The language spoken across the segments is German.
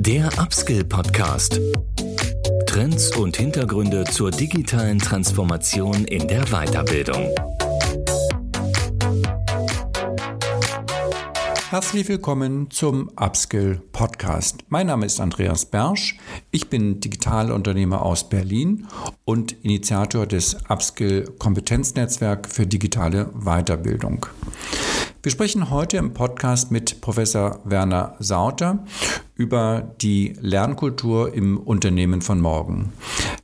Der Upskill Podcast. Trends und Hintergründe zur digitalen Transformation in der Weiterbildung. Herzlich willkommen zum Upskill Podcast. Mein Name ist Andreas Bersch. Ich bin Digitalunternehmer aus Berlin und Initiator des Upskill Kompetenznetzwerk für digitale Weiterbildung. Wir sprechen heute im Podcast mit Professor Werner Sauter über die Lernkultur im Unternehmen von morgen.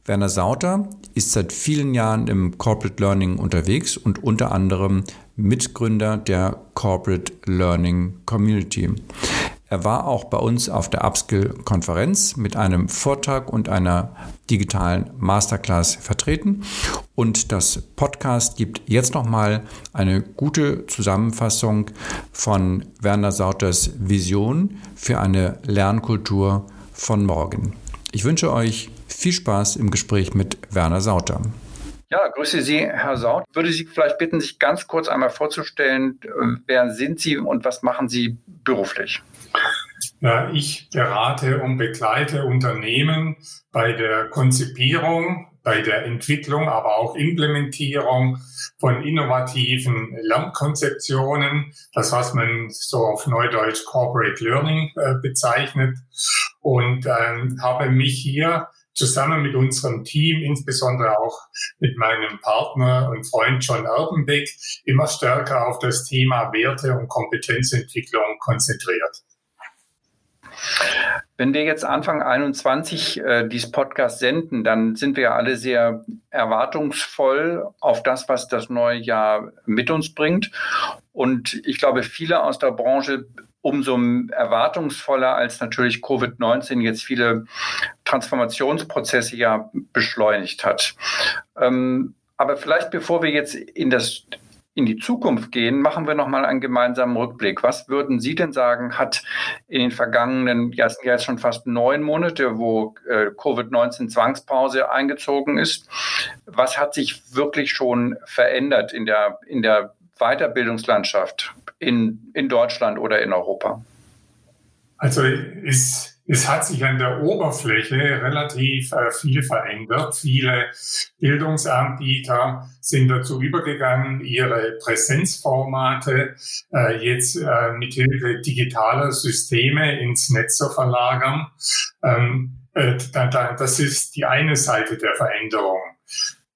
Werner Sauter ist seit vielen Jahren im Corporate Learning unterwegs und unter anderem Mitgründer der Corporate Learning Community. Er war auch bei uns auf der Upskill-Konferenz mit einem Vortrag und einer digitalen Masterclass vertreten. Und das Podcast gibt jetzt nochmal eine gute Zusammenfassung von Werner Sauters Vision für eine Lernkultur von morgen. Ich wünsche euch viel Spaß im Gespräch mit Werner Sauter. Ja, grüße Sie, Herr Saut. Würde Sie vielleicht bitten, sich ganz kurz einmal vorzustellen, wer sind Sie und was machen Sie beruflich? Ja, ich berate und begleite Unternehmen bei der Konzipierung, bei der Entwicklung, aber auch Implementierung von innovativen Lernkonzeptionen, das was man so auf Neudeutsch Corporate Learning äh, bezeichnet und ähm, habe mich hier zusammen mit unserem Team, insbesondere auch mit meinem Partner und Freund John Erbenbeck, immer stärker auf das Thema Werte und Kompetenzentwicklung konzentriert. Wenn wir jetzt Anfang 21 äh, dieses Podcast senden, dann sind wir alle sehr erwartungsvoll auf das, was das neue Jahr mit uns bringt. Und ich glaube, viele aus der Branche umso erwartungsvoller, als natürlich Covid-19 jetzt viele Transformationsprozesse ja beschleunigt hat. Ähm, aber vielleicht bevor wir jetzt in das in die Zukunft gehen, machen wir nochmal einen gemeinsamen Rückblick. Was würden Sie denn sagen, hat in den vergangenen, sind jetzt schon fast neun Monate, wo äh, Covid-19 Zwangspause eingezogen ist, was hat sich wirklich schon verändert in der, in der Weiterbildungslandschaft in, in Deutschland oder in Europa? Also ist es hat sich an der Oberfläche relativ äh, viel verändert. Viele Bildungsanbieter sind dazu übergegangen, ihre Präsenzformate äh, jetzt äh, mit Hilfe digitaler Systeme ins Netz zu verlagern. Ähm, äh, da, da, das ist die eine Seite der Veränderung.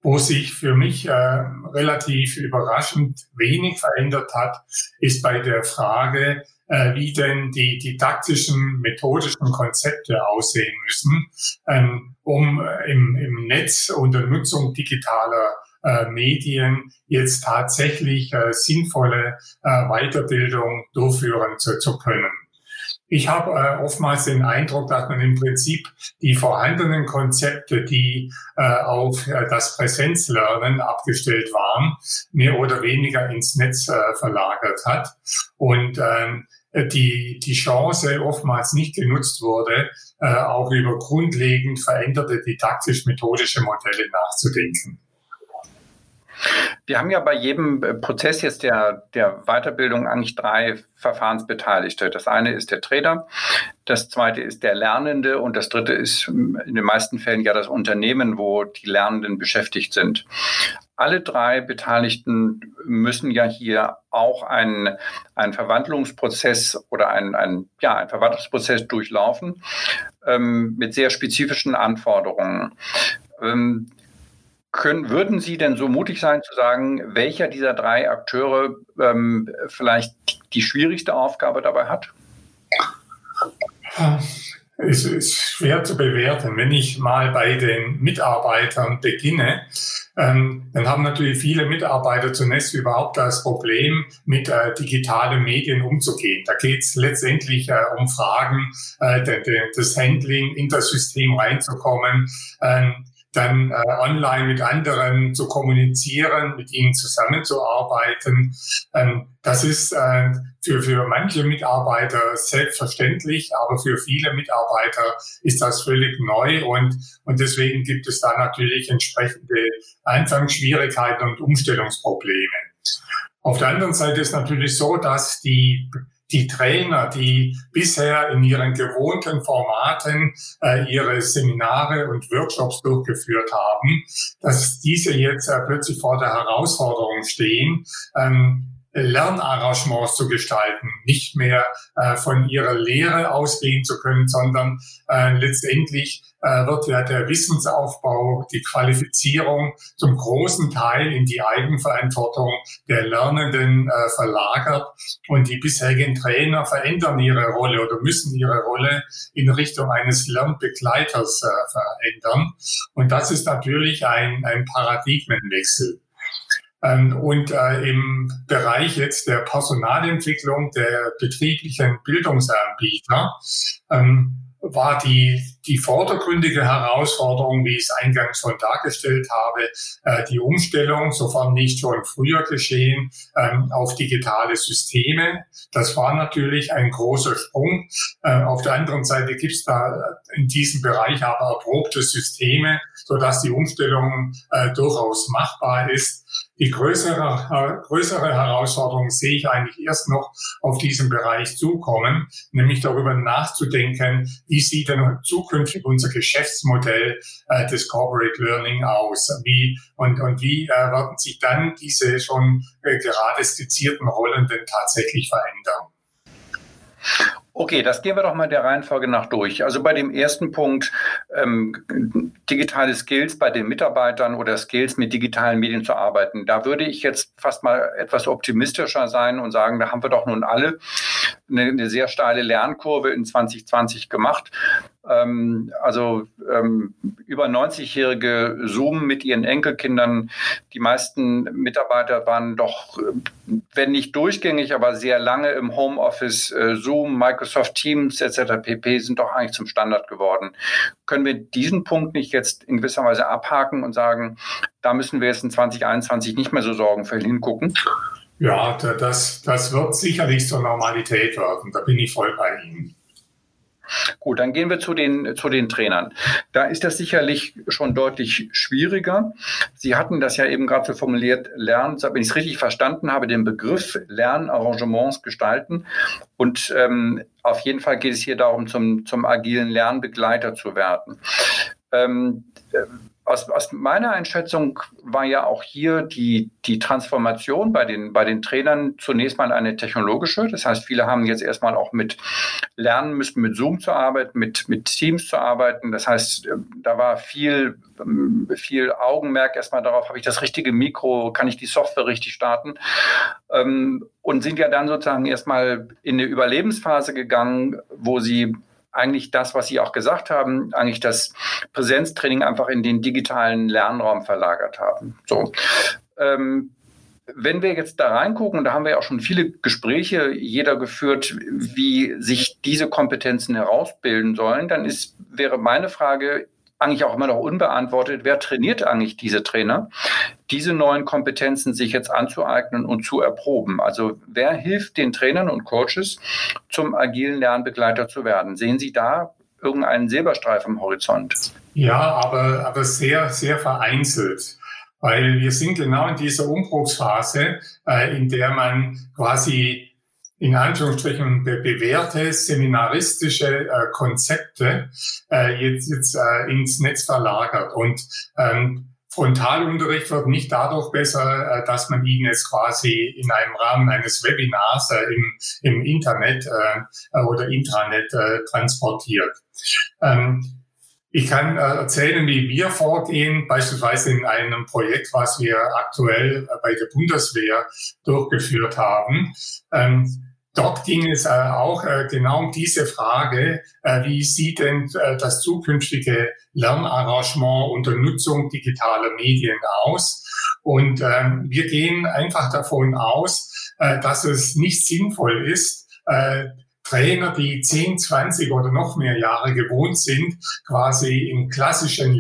Wo sich für mich äh, relativ überraschend wenig verändert hat, ist bei der Frage, äh, wie denn die didaktischen, methodischen Konzepte aussehen müssen, ähm, um äh, im, im Netz unter Nutzung digitaler äh, Medien jetzt tatsächlich äh, sinnvolle äh, Weiterbildung durchführen zu, zu können. Ich habe äh, oftmals den Eindruck, dass man im Prinzip die vorhandenen Konzepte, die äh, auf äh, das Präsenzlernen abgestellt waren, mehr oder weniger ins Netz äh, verlagert hat. Und ähm, die, die Chance oftmals nicht genutzt wurde, äh, auch über grundlegend veränderte didaktisch-methodische Modelle nachzudenken. Wir haben ja bei jedem äh, Prozess jetzt der, der Weiterbildung eigentlich drei Verfahrensbeteiligte. Das eine ist der Trainer, das zweite ist der Lernende und das dritte ist ähm, in den meisten Fällen ja das Unternehmen, wo die Lernenden beschäftigt sind. Alle drei Beteiligten müssen ja hier auch einen, einen Verwandlungsprozess oder einen, einen, ja, einen Verwandlungsprozess durchlaufen ähm, mit sehr spezifischen Anforderungen. Ähm, können, würden Sie denn so mutig sein zu sagen, welcher dieser drei Akteure ähm, vielleicht die schwierigste Aufgabe dabei hat? Es ist schwer zu bewerten. Wenn ich mal bei den Mitarbeitern beginne, ähm, dann haben natürlich viele Mitarbeiter zunächst überhaupt das Problem, mit äh, digitalen Medien umzugehen. Da geht es letztendlich äh, um Fragen, äh, de, de, das Handling in das System reinzukommen. Ähm, dann äh, online mit anderen zu kommunizieren, mit ihnen zusammenzuarbeiten. Ähm, das ist äh, für, für manche Mitarbeiter selbstverständlich, aber für viele Mitarbeiter ist das völlig neu und, und deswegen gibt es da natürlich entsprechende Anfangsschwierigkeiten und Umstellungsprobleme. Auf der anderen Seite ist natürlich so, dass die die Trainer, die bisher in ihren gewohnten Formaten äh, ihre Seminare und Workshops durchgeführt haben, dass diese jetzt äh, plötzlich vor der Herausforderung stehen, ähm, Lernarrangements zu gestalten, nicht mehr äh, von ihrer Lehre ausgehen zu können, sondern äh, letztendlich äh, wird ja der Wissensaufbau, die Qualifizierung zum großen Teil in die Eigenverantwortung der Lernenden äh, verlagert. Und die bisherigen Trainer verändern ihre Rolle oder müssen ihre Rolle in Richtung eines Lernbegleiters äh, verändern. Und das ist natürlich ein, ein Paradigmenwechsel. Ähm, und äh, im Bereich jetzt der Personalentwicklung der betrieblichen Bildungsanbieter ähm, war die, die vordergründige Herausforderung, wie ich es eingangs schon dargestellt habe, äh, die Umstellung, sofern nicht schon früher geschehen, ähm, auf digitale Systeme. Das war natürlich ein großer Sprung. Äh, auf der anderen Seite gibt es da in diesem Bereich aber erprobte Systeme, sodass die Umstellung äh, durchaus machbar ist. Die größere, größere Herausforderung sehe ich eigentlich erst noch auf diesem Bereich zukommen, nämlich darüber nachzudenken, wie sieht denn zukünftig unser Geschäftsmodell äh, des Corporate Learning aus? Wie und, und wie äh, werden sich dann diese schon äh, gerade skizzierten Rollen denn tatsächlich verändern? Okay, das gehen wir doch mal der Reihenfolge nach durch. Also bei dem ersten Punkt, ähm, digitale Skills bei den Mitarbeitern oder Skills mit digitalen Medien zu arbeiten, da würde ich jetzt fast mal etwas optimistischer sein und sagen, da haben wir doch nun alle eine, eine sehr steile Lernkurve in 2020 gemacht. Ähm, also ähm, über 90-jährige Zoom mit ihren Enkelkindern. Die meisten Mitarbeiter waren doch, wenn nicht durchgängig, aber sehr lange im Homeoffice. Äh, Zoom, Microsoft Teams etc. pp. sind doch eigentlich zum Standard geworden. Können wir diesen Punkt nicht jetzt in gewisser Weise abhaken und sagen, da müssen wir jetzt in 2021 nicht mehr so sorgenvoll hingucken? Ja, das, das wird sicherlich zur Normalität werden. Da bin ich voll bei Ihnen. Gut, dann gehen wir zu den, zu den Trainern. Da ist das sicherlich schon deutlich schwieriger. Sie hatten das ja eben gerade so formuliert, lernen, wenn ich es richtig verstanden habe, den Begriff Lernarrangements gestalten. Und ähm, auf jeden Fall geht es hier darum, zum, zum agilen Lernbegleiter zu werden. Ähm, aus, aus meiner Einschätzung war ja auch hier die, die Transformation bei den, bei den Trainern zunächst mal eine technologische. Das heißt, viele haben jetzt erstmal auch mit lernen müssen, mit Zoom zu arbeiten, mit, mit Teams zu arbeiten. Das heißt, äh, da war viel, ähm, viel Augenmerk erstmal darauf, habe ich das richtige Mikro, kann ich die Software richtig starten? Ähm, und sind ja dann sozusagen erstmal in eine Überlebensphase gegangen, wo sie eigentlich das, was Sie auch gesagt haben, eigentlich das Präsenztraining einfach in den digitalen Lernraum verlagert haben. So. Ähm, wenn wir jetzt da reingucken, da haben wir ja auch schon viele Gespräche jeder geführt, wie sich diese Kompetenzen herausbilden sollen, dann ist, wäre meine Frage, eigentlich auch immer noch unbeantwortet. Wer trainiert eigentlich diese Trainer, diese neuen Kompetenzen sich jetzt anzueignen und zu erproben? Also wer hilft den Trainern und Coaches, zum agilen Lernbegleiter zu werden? Sehen Sie da irgendeinen Silberstreif am Horizont? Ja, aber, aber sehr, sehr vereinzelt. Weil wir sind genau in dieser Umbruchsphase, äh, in der man quasi in Anführungsstrichen be bewährte seminaristische äh, Konzepte äh, jetzt, jetzt äh, ins Netz verlagert. Und ähm, Frontalunterricht wird nicht dadurch besser, äh, dass man ihn jetzt quasi in einem Rahmen eines Webinars äh, im, im Internet äh, oder Intranet transportiert. Ähm, ich kann äh, erzählen, wie wir vorgehen, beispielsweise in einem Projekt, was wir aktuell bei der Bundeswehr durchgeführt haben. Ähm, Dort ging es äh, auch äh, genau um diese Frage, äh, wie sieht denn das zukünftige Lernarrangement unter Nutzung digitaler Medien aus? Und ähm, wir gehen einfach davon aus, dass es nicht sinnvoll ist, Trainer, die 10, 20 oder noch mehr Jahre gewohnt sind, quasi in klassischen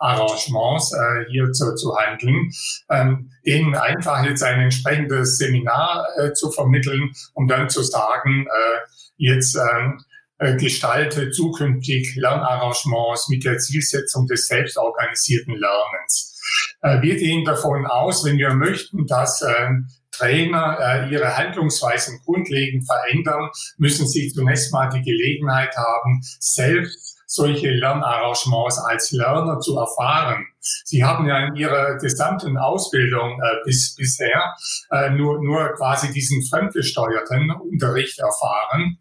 Lehrarrangements äh, hier zu, zu handeln, ähm, denen einfach jetzt ein entsprechendes Seminar äh, zu vermitteln, um dann zu sagen, äh, jetzt ähm, äh, gestalte zukünftig Lernarrangements mit der Zielsetzung des selbstorganisierten Lernens. Äh, wir gehen davon aus, wenn wir möchten, dass äh, Trainer äh, ihre Handlungsweisen grundlegend verändern, müssen sie zunächst mal die Gelegenheit haben, selbst solche Lernarrangements als Lerner zu erfahren. Sie haben ja in Ihrer gesamten Ausbildung äh, bis bisher äh, nur, nur quasi diesen fremdgesteuerten Unterricht erfahren.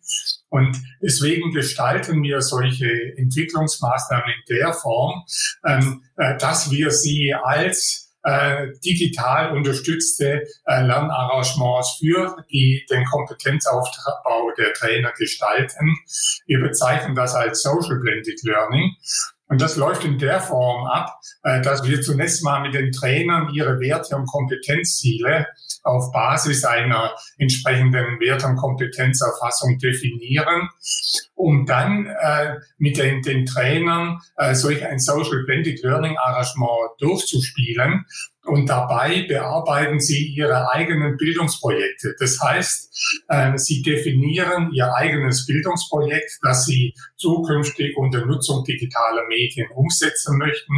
Und deswegen gestalten wir solche Entwicklungsmaßnahmen in der Form, ähm, äh, dass wir sie als äh, digital unterstützte äh, Lernarrangements für die, den Kompetenzaufbau der Trainer gestalten. Wir bezeichnen das als Social Blended Learning. Und das läuft in der Form ab, äh, dass wir zunächst mal mit den Trainern ihre Werte und Kompetenzziele auf Basis einer entsprechenden Werte- und Kompetenzerfassung definieren, um dann äh, mit den, den Trainern äh, solch ein Social Blended Learning Arrangement durchzuspielen und dabei bearbeiten sie ihre eigenen Bildungsprojekte. Das heißt, äh, sie definieren ihr eigenes Bildungsprojekt, das sie zukünftig unter Nutzung digitaler Medien umsetzen möchten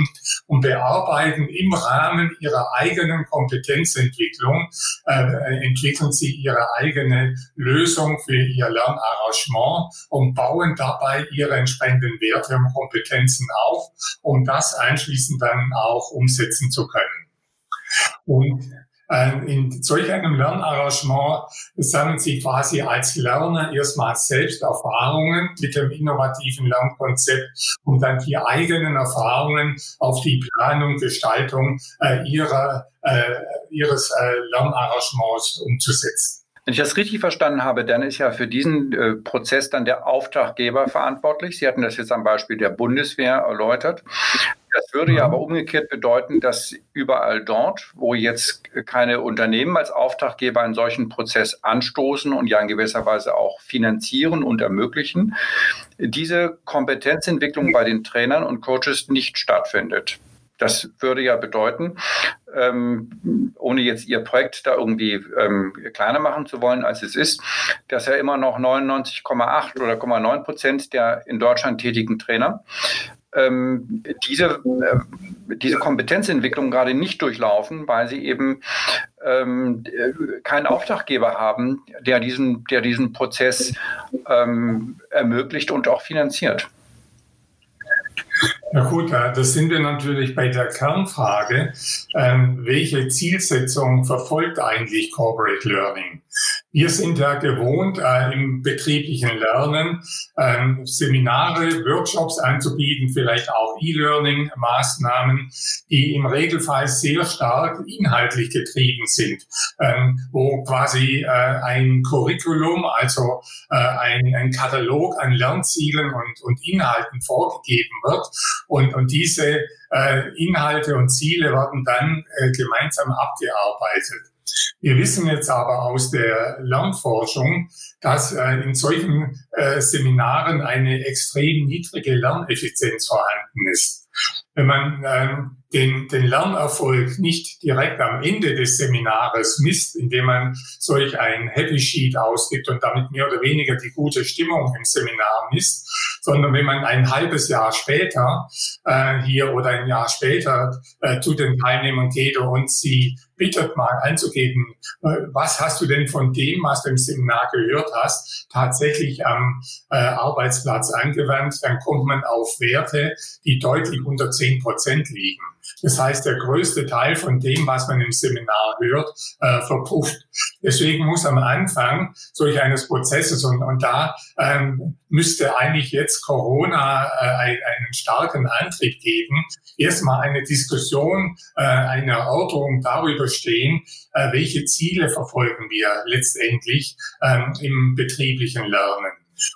und bearbeiten im Rahmen ihrer eigenen Kompetenzentwicklung, äh, entwickeln sie ihre eigene Lösung für ihr Lernarrangement und bauen dabei ihre entsprechenden Werte und Kompetenzen auf, um das anschließend dann auch umsetzen zu können. Und äh, in solch einem Lernarrangement sammeln Sie quasi als Lerner erstmal selbst Erfahrungen mit dem innovativen Lernkonzept, um dann die eigenen Erfahrungen auf die Planung, Gestaltung äh, ihrer, äh, Ihres äh, Lernarrangements umzusetzen. Wenn ich das richtig verstanden habe, dann ist ja für diesen äh, Prozess dann der Auftraggeber verantwortlich. Sie hatten das jetzt am Beispiel der Bundeswehr erläutert. Das würde ja mhm. aber umgekehrt bedeuten, dass überall dort, wo jetzt keine Unternehmen als Auftraggeber einen solchen Prozess anstoßen und ja in gewisser Weise auch finanzieren und ermöglichen, diese Kompetenzentwicklung bei den Trainern und Coaches nicht stattfindet. Das würde ja bedeuten, ähm, ohne jetzt Ihr Projekt da irgendwie ähm, kleiner machen zu wollen, als es ist, dass ja immer noch 99,8 oder 0,9 Prozent der in Deutschland tätigen Trainer ähm, diese, äh, diese Kompetenzentwicklung gerade nicht durchlaufen, weil sie eben ähm, keinen Auftraggeber haben, der diesen, der diesen Prozess ähm, ermöglicht und auch finanziert. Na gut, das sind wir natürlich bei der Kernfrage. Ähm, welche Zielsetzung verfolgt eigentlich Corporate Learning? Wir sind ja gewohnt, äh, im betrieblichen Lernen äh, Seminare, Workshops anzubieten, vielleicht auch E-Learning-Maßnahmen, die im Regelfall sehr stark inhaltlich getrieben sind, ähm, wo quasi äh, ein Curriculum, also äh, ein, ein, Katalog an Lernzielen und, und Inhalten vorgegeben wird. Und, und diese äh, Inhalte und Ziele werden dann äh, gemeinsam abgearbeitet. Wir wissen jetzt aber aus der Lernforschung, dass äh, in solchen äh, Seminaren eine extrem niedrige Lerneffizienz vorhanden ist. Wenn man ähm, den, den Lernerfolg nicht direkt am Ende des Seminares misst, indem man solch ein Happy Sheet ausgibt und damit mehr oder weniger die gute Stimmung im Seminar misst, sondern wenn man ein halbes Jahr später äh, hier oder ein Jahr später äh, zu den Teilnehmern geht und sie bittet mal anzugeben, äh, was hast du denn von dem, was du im Seminar gehört hast, tatsächlich am äh, Arbeitsplatz angewandt, dann kommt man auf Werte, die deutlich unter zehn Prozent liegen. Das heißt, der größte Teil von dem, was man im Seminar hört, äh, verpufft. Deswegen muss am Anfang solch eines Prozesses und, und da ähm, müsste eigentlich jetzt Corona äh, einen starken Antrieb geben, erstmal eine Diskussion, äh, eine Erörterung darüber stehen, äh, welche Ziele verfolgen wir letztendlich ähm, im betrieblichen Lernen.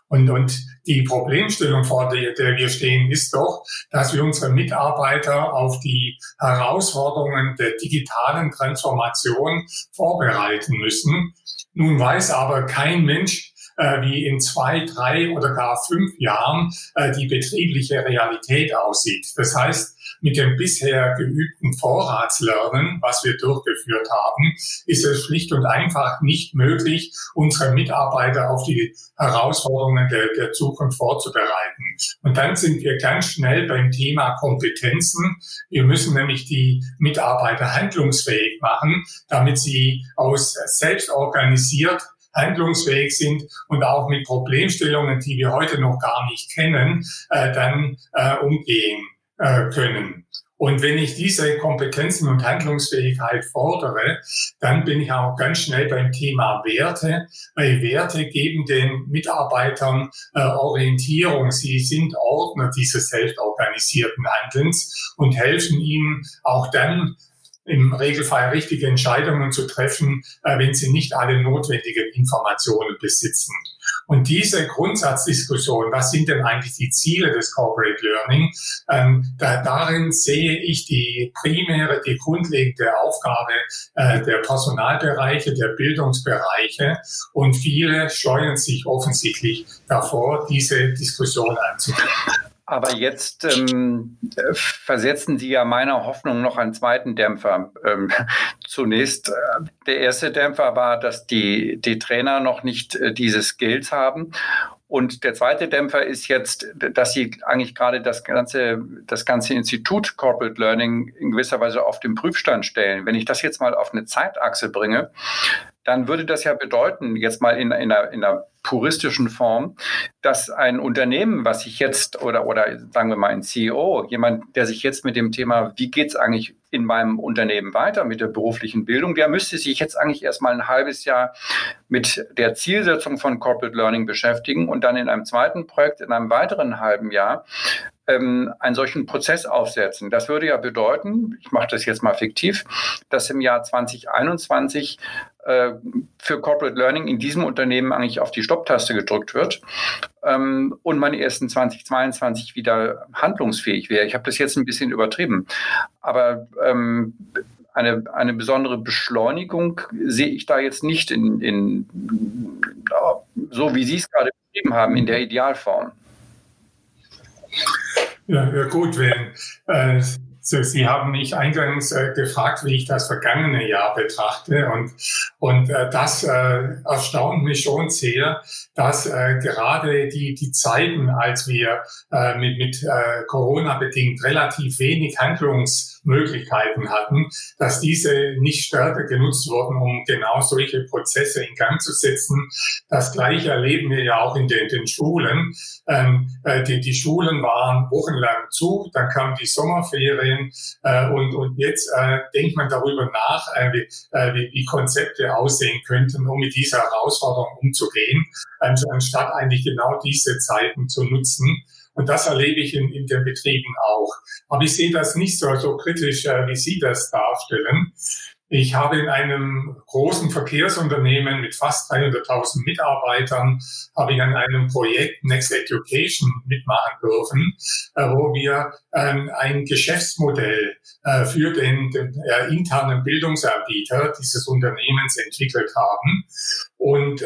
Und, und die Problemstellung, vor der, der wir stehen, ist doch, dass wir unsere Mitarbeiter auf die Herausforderungen der digitalen Transformation vorbereiten müssen. Nun weiß aber kein Mensch, äh, wie in zwei, drei oder gar fünf Jahren äh, die betriebliche Realität aussieht. Das heißt, mit dem bisher geübten Vorratslernen, was wir durchgeführt haben, ist es schlicht und einfach nicht möglich, unsere Mitarbeiter auf die Herausforderungen der, der Zukunft vorzubereiten. Und dann sind wir ganz schnell beim Thema Kompetenzen. Wir müssen nämlich die Mitarbeiter handlungsfähig machen, damit sie aus selbst organisiert handlungsfähig sind und auch mit Problemstellungen, die wir heute noch gar nicht kennen, äh, dann äh, umgehen äh, können. Und wenn ich diese Kompetenzen und Handlungsfähigkeit fordere, dann bin ich auch ganz schnell beim Thema Werte, weil Werte geben den Mitarbeitern äh, Orientierung. Sie sind Ordner dieses selbstorganisierten Handelns und helfen ihnen auch dann im Regelfall richtige Entscheidungen zu treffen, äh, wenn sie nicht alle notwendigen Informationen besitzen. Und diese Grundsatzdiskussion, was sind denn eigentlich die Ziele des Corporate Learning, ähm, da, darin sehe ich die primäre, die grundlegende Aufgabe äh, der Personalbereiche, der Bildungsbereiche. Und viele scheuen sich offensichtlich davor, diese Diskussion anzugehen. Aber jetzt ähm, versetzen Sie ja meiner Hoffnung noch einen zweiten Dämpfer. Ähm, zunächst, äh, der erste Dämpfer war, dass die, die Trainer noch nicht äh, diese Skills haben. Und der zweite Dämpfer ist jetzt, dass Sie eigentlich gerade das ganze, das ganze Institut Corporate Learning in gewisser Weise auf den Prüfstand stellen. Wenn ich das jetzt mal auf eine Zeitachse bringe, dann würde das ja bedeuten, jetzt mal in, in, einer, in einer puristischen Form, dass ein Unternehmen, was sich jetzt oder oder sagen wir mal ein CEO, jemand, der sich jetzt mit dem Thema, wie geht's eigentlich in meinem Unternehmen weiter mit der beruflichen Bildung, der müsste sich jetzt eigentlich erstmal ein halbes Jahr mit der Zielsetzung von Corporate Learning beschäftigen und dann in einem zweiten Projekt in einem weiteren halben Jahr ähm, einen solchen Prozess aufsetzen. Das würde ja bedeuten, ich mache das jetzt mal fiktiv, dass im Jahr 2021 äh, für Corporate Learning in diesem Unternehmen eigentlich auf die Stopptaste gedrückt wird ähm, und man erst in 2022 wieder handlungsfähig wäre. Ich habe das jetzt ein bisschen übertrieben, aber ähm, eine, eine besondere Beschleunigung sehe ich da jetzt nicht in, in so wie Sie es gerade beschrieben haben, in der Idealform. Ja, ja gut, wenn äh, Sie haben mich eingangs äh, gefragt, wie ich das vergangene Jahr betrachte. Und, und äh, das äh, erstaunt mich schon sehr, dass äh, gerade die, die Zeiten, als wir äh, mit, mit äh, Corona bedingt relativ wenig Handlungsmöglichkeiten hatten, dass diese nicht stärker genutzt wurden, um genau solche Prozesse in Gang zu setzen. Das Gleiche erleben wir ja auch in den, den Schulen. Ähm, äh, die, die Schulen waren wochenlang zu, dann kamen die Sommerferien äh, und, und jetzt äh, denkt man darüber nach, äh, wie, äh, wie, wie Konzepte aussehen könnten, um mit dieser Herausforderung umzugehen, äh, anstatt eigentlich genau diese Zeiten zu nutzen. Und das erlebe ich in, in den Betrieben auch. Aber ich sehe das nicht so, so kritisch, äh, wie Sie das darstellen. Ich habe in einem großen Verkehrsunternehmen mit fast 300.000 Mitarbeitern, habe ich an einem Projekt Next Education mitmachen dürfen, äh, wo wir ähm, ein Geschäftsmodell äh, für den, den äh, internen Bildungsanbieter dieses Unternehmens entwickelt haben. Und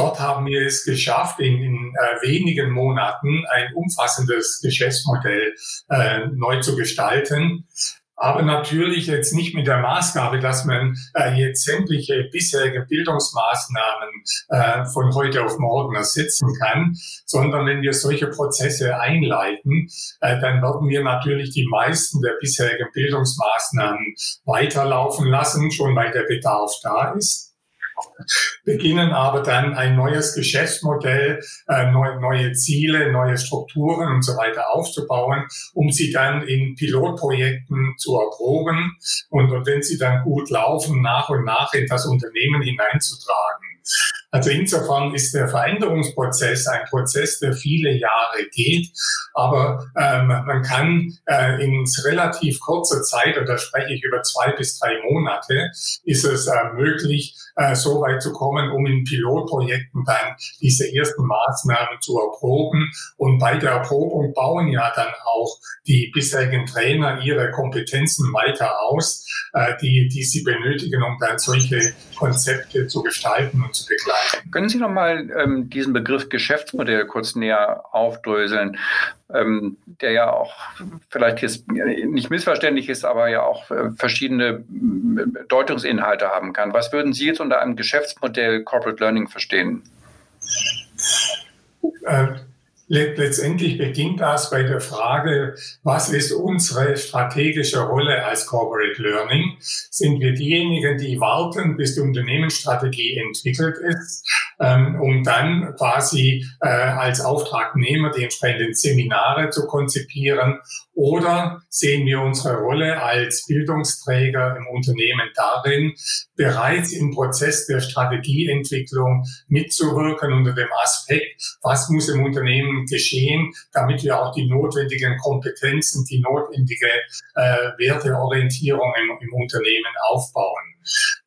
Dort haben wir es geschafft, in, in äh, wenigen Monaten ein umfassendes Geschäftsmodell äh, neu zu gestalten. Aber natürlich jetzt nicht mit der Maßgabe, dass man äh, jetzt sämtliche bisherige Bildungsmaßnahmen äh, von heute auf morgen ersetzen kann, sondern wenn wir solche Prozesse einleiten, äh, dann werden wir natürlich die meisten der bisherigen Bildungsmaßnahmen weiterlaufen lassen, schon weil der Bedarf da ist beginnen aber dann ein neues Geschäftsmodell, äh, neue, neue Ziele, neue Strukturen und so weiter aufzubauen, um sie dann in Pilotprojekten zu erproben und, und wenn sie dann gut laufen, nach und nach in das Unternehmen hineinzutragen. Also insofern ist der Veränderungsprozess ein Prozess, der viele Jahre geht, aber ähm, man kann äh, in relativ kurzer Zeit, und da spreche ich über zwei bis drei Monate, ist es äh, möglich, äh, so weit zu kommen, um in Pilotprojekten dann diese ersten Maßnahmen zu erproben. Und bei der Erprobung bauen ja dann auch die bisherigen Trainer ihre Kompetenzen weiter aus, äh, die, die sie benötigen, um dann solche Konzepte zu gestalten und zu begleiten. Können Sie noch mal ähm, diesen Begriff Geschäftsmodell kurz näher aufdröseln, ähm, der ja auch vielleicht jetzt nicht missverständlich ist, aber ja auch äh, verschiedene äh, Deutungsinhalte haben kann. Was würden Sie jetzt unter einem Geschäftsmodell Corporate Learning verstehen? Äh, letztendlich beginnt das bei der Frage, was ist unsere strategische Rolle als Corporate Learning? Sind wir diejenigen, die warten, bis die Unternehmensstrategie entwickelt ist, ähm, um dann quasi äh, als Auftragnehmer die entsprechenden Seminare zu konzipieren? Oder sehen wir unsere Rolle als Bildungsträger im Unternehmen darin, bereits im Prozess der Strategieentwicklung mitzuwirken unter dem Aspekt, was muss im Unternehmen geschehen, damit wir auch die notwendigen Kompetenzen, die notwendige äh, Werteorientierung im, im Unternehmen aufbauen.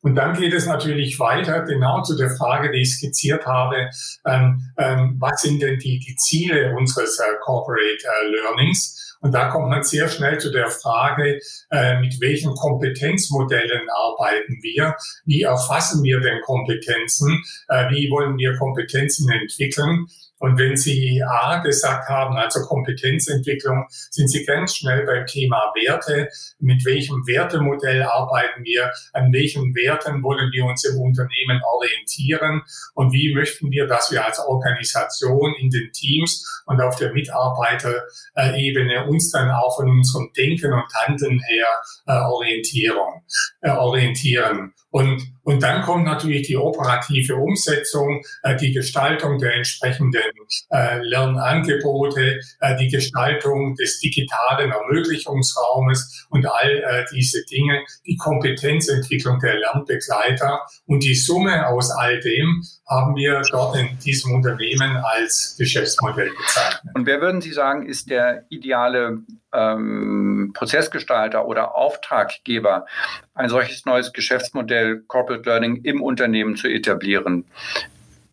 Und dann geht es natürlich weiter, genau zu der Frage, die ich skizziert habe, ähm, ähm, was sind denn die, die Ziele unseres äh, Corporate äh, Learnings? Und da kommt man sehr schnell zu der Frage, äh, mit welchen Kompetenzmodellen arbeiten wir? Wie erfassen wir denn Kompetenzen? Äh, wie wollen wir Kompetenzen entwickeln? Und wenn Sie A gesagt haben, also Kompetenzentwicklung, sind Sie ganz schnell beim Thema Werte. Mit welchem Wertemodell arbeiten wir? An welchen Werten wollen wir uns im Unternehmen orientieren? Und wie möchten wir, dass wir als Organisation in den Teams und auf der Mitarbeiterebene uns dann auch von unserem Denken und Handeln her äh, Orientierung, äh, orientieren? Und, und dann kommt natürlich die operative Umsetzung, äh, die Gestaltung der entsprechenden äh, Lernangebote, äh, die Gestaltung des digitalen Ermöglichungsraumes und all äh, diese Dinge, die Kompetenzentwicklung der Lernbegleiter. Und die Summe aus all dem haben wir dort in diesem Unternehmen als Geschäftsmodell bezeichnet. Und wer würden Sie sagen, ist der ideale ähm, Prozessgestalter oder Auftraggeber, ein solches neues Geschäftsmodell Corporate Learning im Unternehmen zu etablieren?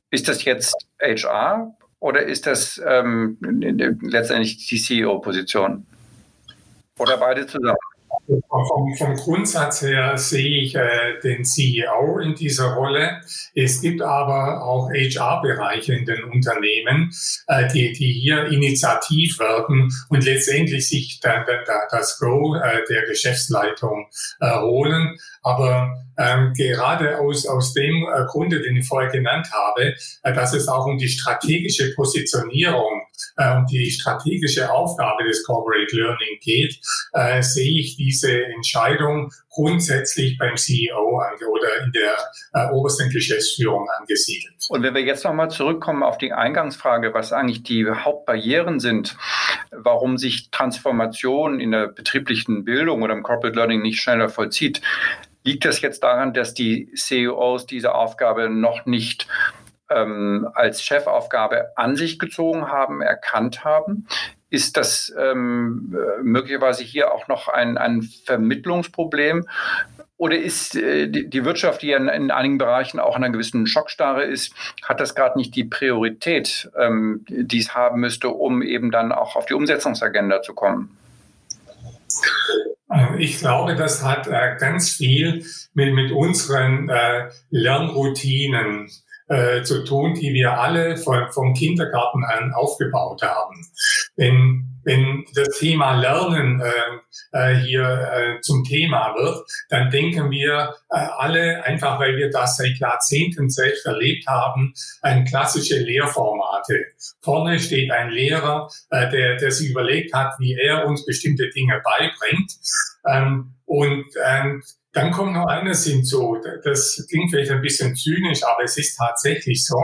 Ist das jetzt HR oder ist das ähm, letztendlich die CEO-Position? Oder beide zusammen? Vom, vom, Grundsatz her sehe ich äh, den CEO in dieser Rolle. Es gibt aber auch HR-Bereiche in den Unternehmen, äh, die, die hier initiativ werden und letztendlich sich dann, dann, dann das Go äh, der Geschäftsleitung äh, holen. Aber ähm, gerade aus, aus dem äh, Grunde, den ich vorher genannt habe, äh, dass es auch um die strategische Positionierung, äh, um die strategische Aufgabe des Corporate Learning geht, äh, sehe ich diese Entscheidung grundsätzlich beim CEO oder in der äh, obersten Geschäftsführung angesiedelt. Und wenn wir jetzt nochmal zurückkommen auf die Eingangsfrage, was eigentlich die Hauptbarrieren sind, warum sich Transformation in der betrieblichen Bildung oder im Corporate Learning nicht schneller vollzieht, Liegt das jetzt daran, dass die CEOs diese Aufgabe noch nicht ähm, als Chefaufgabe an sich gezogen haben, erkannt haben? Ist das ähm, möglicherweise hier auch noch ein, ein Vermittlungsproblem? Oder ist äh, die, die, Wirtschaft, die ja in, in, einigen Bereichen auch in einer gewissen Schockstarre ist, hat das gerade nicht die Priorität, ähm, die es haben müsste, um eben dann auch auf die Umsetzungsagenda zu kommen? Äh, ich glaube, das hat äh, ganz viel mit, mit unseren äh, Lernroutinen äh, zu tun, die wir alle von, vom Kindergarten an aufgebaut haben. Wenn wenn das Thema Lernen äh, äh, hier äh, zum Thema wird, dann denken wir äh, alle, einfach weil wir das seit Jahrzehnten selbst erlebt haben, an klassische Lehrformate. Vorne steht ein Lehrer, äh, der, der sich überlegt hat, wie er uns bestimmte Dinge beibringt. Ähm, und ähm, dann kommt noch eines hinzu. Das klingt vielleicht ein bisschen zynisch, aber es ist tatsächlich so.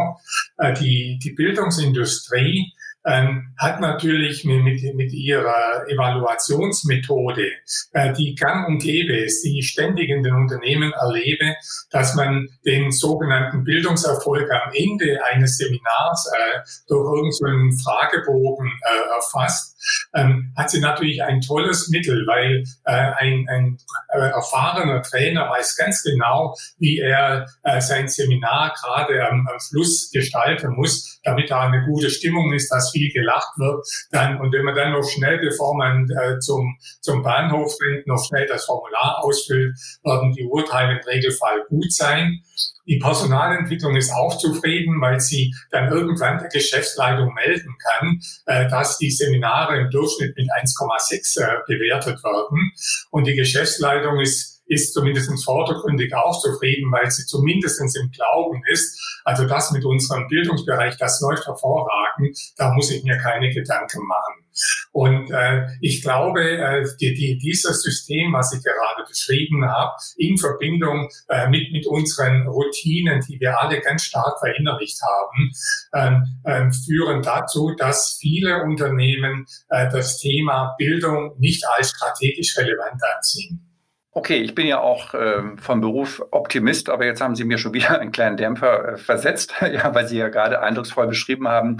Äh, die, die Bildungsindustrie ähm, hat natürlich mit, mit, ihrer Evaluationsmethode, äh, die gang und gäbe ist, die ich ständig in den Unternehmen erlebe, dass man den sogenannten Bildungserfolg am Ende eines Seminars äh, durch irgendeinen so Fragebogen äh, erfasst, ähm, hat sie natürlich ein tolles Mittel, weil äh, ein, ein äh, erfahrener Trainer weiß ganz genau, wie er äh, sein Seminar gerade am, am Schluss gestalten muss, damit da eine gute Stimmung ist, dass viel gelacht wird. Dann, und wenn man dann noch schnell, bevor man äh, zum, zum Bahnhof rennt, noch schnell das Formular ausfüllt, werden die Urteile im Regelfall gut sein. Die Personalentwicklung ist auch zufrieden, weil sie dann irgendwann der Geschäftsleitung melden kann, äh, dass die Seminare im Durchschnitt mit 1,6 äh, bewertet werden. Und die Geschäftsleitung ist ist zumindest vordergründig auch zufrieden, weil sie zumindest im Glauben ist, also das mit unserem Bildungsbereich, das läuft hervorragend, da muss ich mir keine Gedanken machen. Und äh, ich glaube, äh, die, die, dieses System, was ich gerade beschrieben habe, in Verbindung äh, mit, mit unseren Routinen, die wir alle ganz stark verinnerlicht haben, ähm, äh, führen dazu, dass viele Unternehmen äh, das Thema Bildung nicht als strategisch relevant ansehen. Okay, ich bin ja auch äh, vom Beruf Optimist, aber jetzt haben Sie mir schon wieder einen kleinen Dämpfer äh, versetzt, ja, weil Sie ja gerade eindrucksvoll beschrieben haben,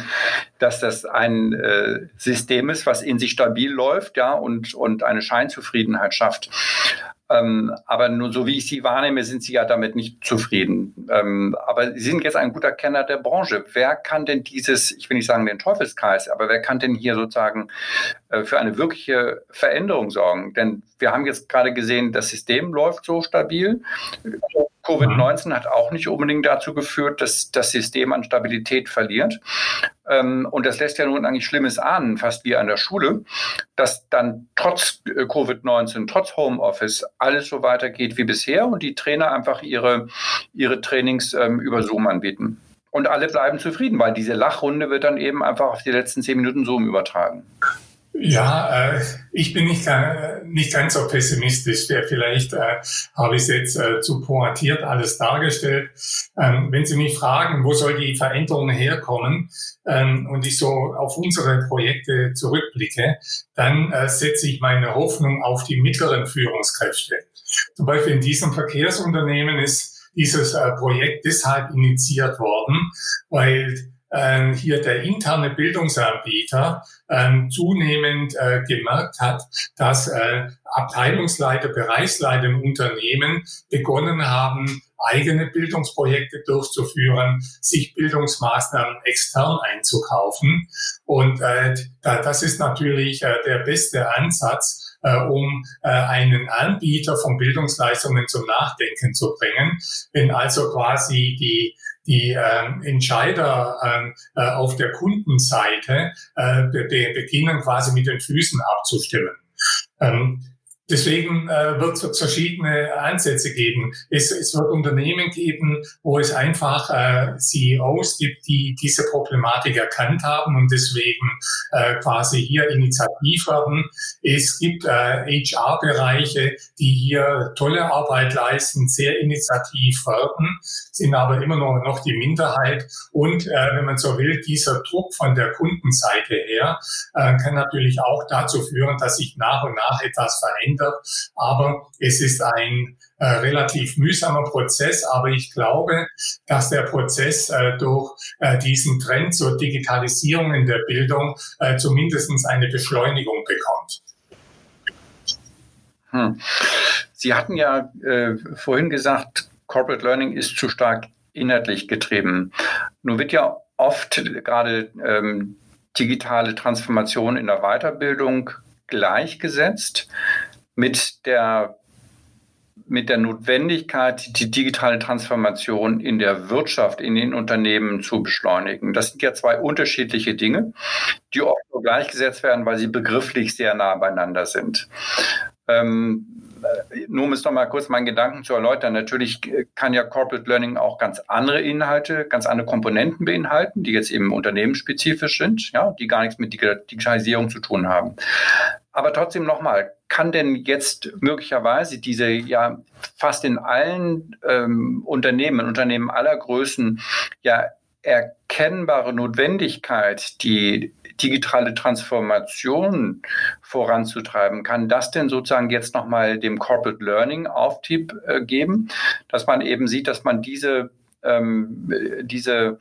dass das ein äh, System ist, was in sich stabil läuft, ja, und, und eine Scheinzufriedenheit schafft. Ähm, aber nur so wie ich Sie wahrnehme, sind Sie ja damit nicht zufrieden. Ähm, aber Sie sind jetzt ein guter Kenner der Branche. Wer kann denn dieses, ich will nicht sagen den Teufelskreis, aber wer kann denn hier sozusagen äh, für eine wirkliche Veränderung sorgen? Denn wir haben jetzt gerade gesehen, das System läuft so stabil. Covid-19 hat auch nicht unbedingt dazu geführt, dass das System an Stabilität verliert. Ähm, und das lässt ja nun eigentlich Schlimmes ahnen, fast wie an der Schule, dass dann trotz äh, Covid-19, trotz Homeoffice alles so weitergeht wie bisher und die Trainer einfach ihre, ihre Trainings ähm, über Zoom anbieten. Und alle bleiben zufrieden, weil diese Lachrunde wird dann eben einfach auf die letzten zehn Minuten Zoom übertragen. Ja, äh, ich bin nicht, äh, nicht ganz so pessimistisch. Vielleicht äh, habe ich es jetzt äh, zu pointiert alles dargestellt. Ähm, wenn Sie mich fragen, wo soll die Veränderung herkommen ähm, und ich so auf unsere Projekte zurückblicke, dann äh, setze ich meine Hoffnung auf die mittleren Führungskräfte. Zum Beispiel in diesem Verkehrsunternehmen ist dieses äh, Projekt deshalb initiiert worden, weil ähm, hier der interne Bildungsanbieter ähm, zunehmend äh, gemerkt hat, dass äh, Abteilungsleiter, Bereichsleiter im Unternehmen begonnen haben, eigene Bildungsprojekte durchzuführen, sich Bildungsmaßnahmen extern einzukaufen. Und äh, das ist natürlich äh, der beste Ansatz, äh, um äh, einen Anbieter von Bildungsleistungen zum Nachdenken zu bringen. Wenn also quasi die die ähm, Entscheider ähm, äh, auf der Kundenseite äh, be beginnen quasi mit den Füßen abzustimmen. Ähm, Deswegen äh, wird es verschiedene Ansätze geben. Es, es wird Unternehmen geben, wo es einfach äh, CEOs gibt, die diese Problematik erkannt haben und deswegen äh, quasi hier initiativ werden. Es gibt äh, HR-Bereiche, die hier tolle Arbeit leisten, sehr initiativ werden, sind aber immer noch, noch die Minderheit. Und äh, wenn man so will, dieser Druck von der Kundenseite her äh, kann natürlich auch dazu führen, dass sich nach und nach etwas verändert. Aber es ist ein äh, relativ mühsamer Prozess, aber ich glaube, dass der Prozess äh, durch äh, diesen Trend zur Digitalisierung in der Bildung äh, zumindest eine Beschleunigung bekommt. Hm. Sie hatten ja äh, vorhin gesagt, Corporate Learning ist zu stark inhaltlich getrieben. Nun wird ja oft gerade ähm, digitale Transformation in der Weiterbildung gleichgesetzt mit der mit der Notwendigkeit, die digitale Transformation in der Wirtschaft, in den Unternehmen zu beschleunigen. Das sind ja zwei unterschiedliche Dinge, die oft nur gleichgesetzt werden, weil sie begrifflich sehr nah beieinander sind. Ähm, nur um es nochmal kurz meinen Gedanken zu erläutern, natürlich kann ja Corporate Learning auch ganz andere Inhalte, ganz andere Komponenten beinhalten, die jetzt eben unternehmensspezifisch sind, ja, die gar nichts mit Digitalisierung zu tun haben. Aber trotzdem nochmal, kann denn jetzt möglicherweise diese ja fast in allen ähm, Unternehmen, Unternehmen aller Größen, ja erkennbare Notwendigkeit, die digitale Transformation voranzutreiben, kann das denn sozusagen jetzt nochmal dem Corporate Learning Auftrieb äh, geben, dass man eben sieht, dass man diese ähm, diese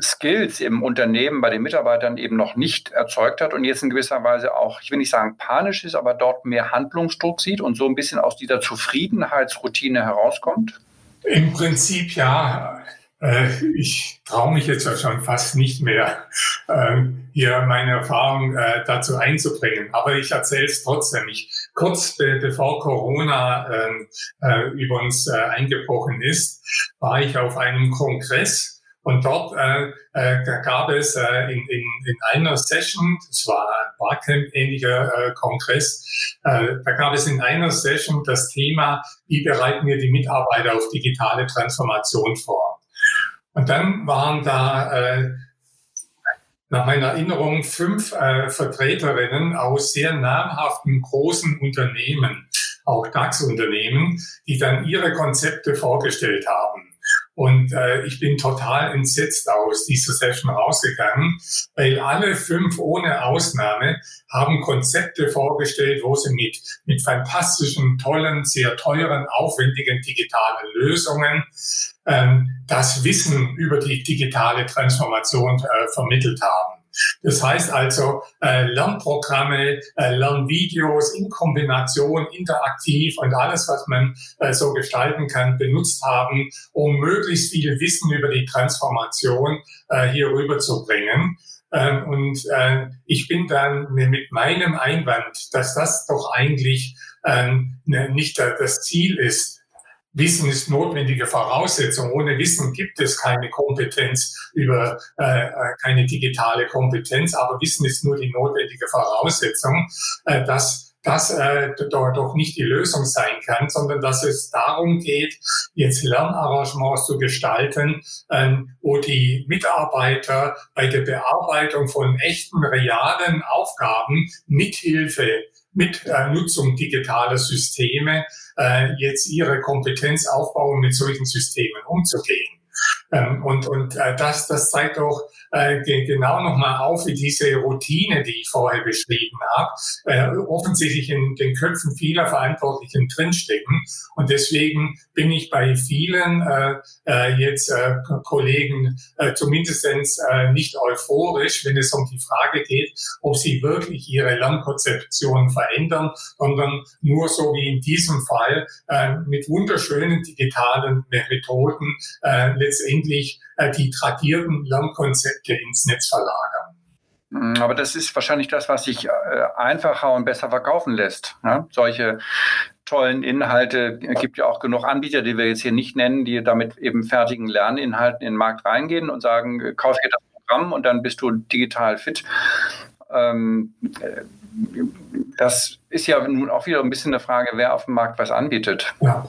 Skills im Unternehmen bei den Mitarbeitern eben noch nicht erzeugt hat und jetzt in gewisser Weise auch, ich will nicht sagen panisch ist, aber dort mehr Handlungsdruck sieht und so ein bisschen aus dieser Zufriedenheitsroutine herauskommt? Im Prinzip ja. Äh, ich traue mich jetzt schon fast nicht mehr, äh, hier meine Erfahrung äh, dazu einzubringen. Aber ich erzähle es trotzdem. Ich, kurz be bevor Corona ähm, äh, über uns eingebrochen ist, war ich auf einem Kongress und dort äh, äh, gab es äh, in, in, in einer Session, das war ein Barcamp-ähnlicher äh, Kongress, äh, da gab es in einer Session das Thema, wie bereiten wir die Mitarbeiter auf digitale Transformation vor. Und dann waren da äh, nach meiner Erinnerung fünf äh, Vertreterinnen aus sehr namhaften großen Unternehmen, auch DAX-Unternehmen, die dann ihre Konzepte vorgestellt haben. Und äh, ich bin total entsetzt aus dieser Session rausgegangen, weil alle fünf ohne Ausnahme haben Konzepte vorgestellt, wo sie mit, mit fantastischen, tollen, sehr teuren, aufwendigen digitalen Lösungen das Wissen über die digitale Transformation äh, vermittelt haben. Das heißt also äh, Lernprogramme, äh, Lernvideos in Kombination, interaktiv und alles, was man äh, so gestalten kann, benutzt haben, um möglichst viel Wissen über die Transformation äh, hier rüberzubringen. Ähm, und äh, ich bin dann mit meinem Einwand, dass das doch eigentlich ähm, ne, nicht das Ziel ist, Wissen ist notwendige Voraussetzung. Ohne Wissen gibt es keine Kompetenz über äh, äh, keine digitale Kompetenz, aber Wissen ist nur die notwendige Voraussetzung, äh, dass das äh, doch nicht die Lösung sein kann, sondern dass es darum geht, jetzt Lernarrangements zu gestalten, ähm, wo die Mitarbeiter bei der Bearbeitung von echten, realen Aufgaben mithilfe mit äh, Nutzung digitaler Systeme äh, jetzt ihre Kompetenz aufbauen, mit solchen Systemen umzugehen. Ähm, und und äh, das, das zeigt auch äh, genau nochmal auf, wie diese Routine, die ich vorher beschrieben habe, äh, offensichtlich in den Köpfen vieler Verantwortlichen drinstecken. Und deswegen bin ich bei vielen äh, äh, jetzt äh, Kollegen äh, zumindestens äh, nicht euphorisch, wenn es um die Frage geht, ob sie wirklich ihre Lernkonzeption verändern, sondern nur so wie in diesem Fall äh, mit wunderschönen digitalen Methoden äh, letztendlich äh, die tradierten Lernkonzepte ins Netz verlagern. Mm, aber das ist wahrscheinlich das, was sich äh, einfacher und besser verkaufen lässt. Ne? Solche tollen Inhalte gibt ja auch genug Anbieter, die wir jetzt hier nicht nennen, die damit eben fertigen Lerninhalten in den Markt reingehen und sagen, äh, kauf hier das Programm und dann bist du digital fit. Ähm, das ist ja nun auch wieder ein bisschen eine Frage, wer auf dem Markt was anbietet. Ja.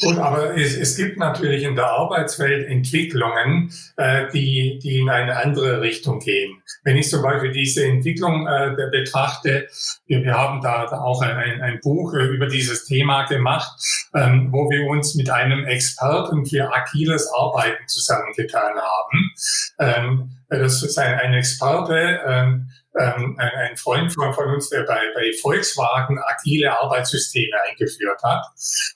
Gut, aber es, es gibt natürlich in der Arbeitswelt Entwicklungen, äh, die, die in eine andere Richtung gehen. Wenn ich zum Beispiel diese Entwicklung äh, betrachte, wir, wir haben da, auch ein, ein Buch äh, über dieses Thema gemacht, ähm, wo wir uns mit einem Experten für agiles Arbeiten zusammengetan haben. Ähm, das ist ein, ein Experte, ähm, ähm, ein, Freund von, von uns, der bei, bei Volkswagen agile Arbeitssysteme eingeführt hat.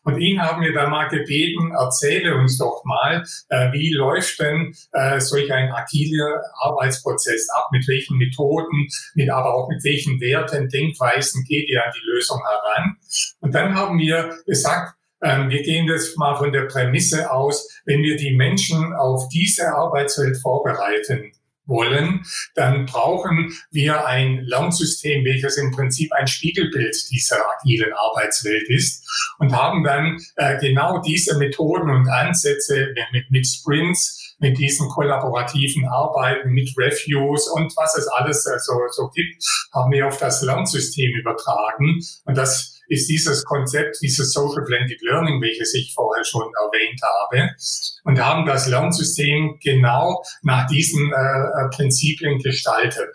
Und ihn haben wir dann mal gebeten, erzähle uns doch mal, äh, wie läuft denn äh, solch ein agiler Arbeitsprozess ab, mit welchen Methoden, mit aber auch mit welchen Werten, Denkweisen geht ihr an die Lösung heran. Und dann haben wir gesagt, ähm, wir gehen das mal von der Prämisse aus, wenn wir die Menschen auf diese Arbeitswelt vorbereiten, wollen, dann brauchen wir ein Lernsystem, welches im Prinzip ein Spiegelbild dieser agilen Arbeitswelt ist und haben dann äh, genau diese Methoden und Ansätze mit, mit Sprints, mit diesen kollaborativen Arbeiten, mit Reviews und was es alles äh, so, so gibt, haben wir auf das Lernsystem übertragen. Und das ist dieses Konzept, dieses Social Blended Learning, welches ich vorher schon erwähnt habe, und haben das Lernsystem genau nach diesen äh, äh, Prinzipien gestaltet.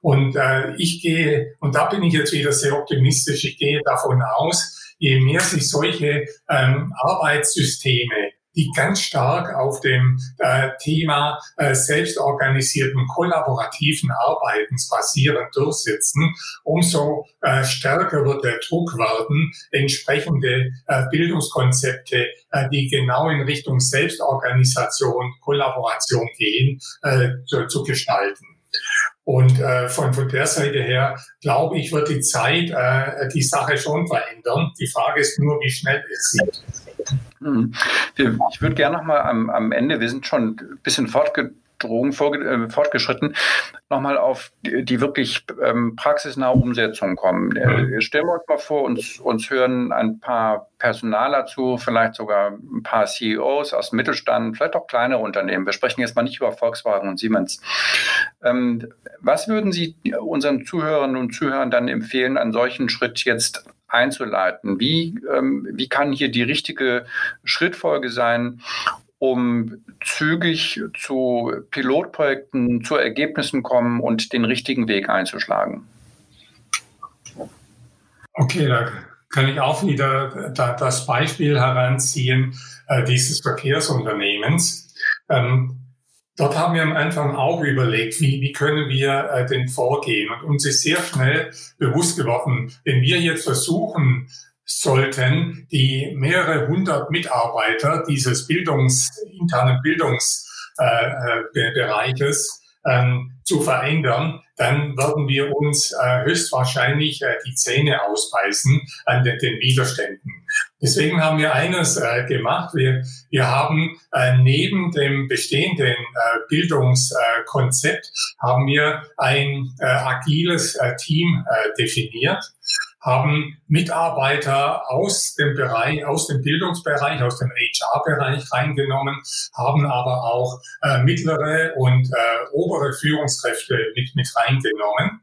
Und äh, ich gehe, und da bin ich jetzt wieder sehr optimistisch, ich gehe davon aus, je mehr sich solche ähm, Arbeitssysteme die ganz stark auf dem äh, Thema äh, selbstorganisierten kollaborativen Arbeitens basieren durchsetzen, umso äh, stärker wird der Druck werden, entsprechende äh, Bildungskonzepte, äh, die genau in Richtung Selbstorganisation, Kollaboration gehen, äh, zu, zu gestalten. Und äh, von, von der Seite her, glaube ich, wird die Zeit äh, die Sache schon verändern. Die Frage ist nur, wie schnell es geht. Mhm. Ich würde gerne noch mal am, am Ende, wir sind schon ein bisschen fortge Drogen äh, fortgeschritten, nochmal auf die, wirklich ähm, praxisnahe Umsetzung kommen. Äh, stellen wir uns mal vor, uns, uns hören ein paar Personaler zu, vielleicht sogar ein paar CEOs aus dem Mittelstand, vielleicht auch kleinere Unternehmen. Wir sprechen jetzt mal nicht über Volkswagen und Siemens. Ähm, was würden Sie unseren Zuhörern und Zuhörern dann empfehlen, einen solchen Schritt jetzt einzuleiten? Wie, ähm, wie kann hier die richtige Schrittfolge sein, um zügig zu Pilotprojekten, zu Ergebnissen kommen und den richtigen Weg einzuschlagen. Okay, da kann ich auch wieder das Beispiel heranziehen äh, dieses Verkehrsunternehmens. Ähm, dort haben wir am Anfang auch überlegt, wie, wie können wir äh, denn vorgehen. Und uns ist sehr schnell bewusst geworden, wenn wir jetzt versuchen, sollten die mehrere hundert Mitarbeiter dieses Bildungs, internen Bildungsbereiches äh, ähm, zu verändern, dann werden wir uns äh, höchstwahrscheinlich äh, die Zähne ausbeißen an den, den Widerständen. Deswegen haben wir eines äh, gemacht. Wir, wir haben äh, neben dem bestehenden äh, Bildungskonzept haben wir ein äh, agiles äh, Team äh, definiert haben Mitarbeiter aus dem Bereich, aus dem Bildungsbereich, aus dem HR-Bereich reingenommen, haben aber auch äh, mittlere und äh, obere Führungskräfte mit, mit reingenommen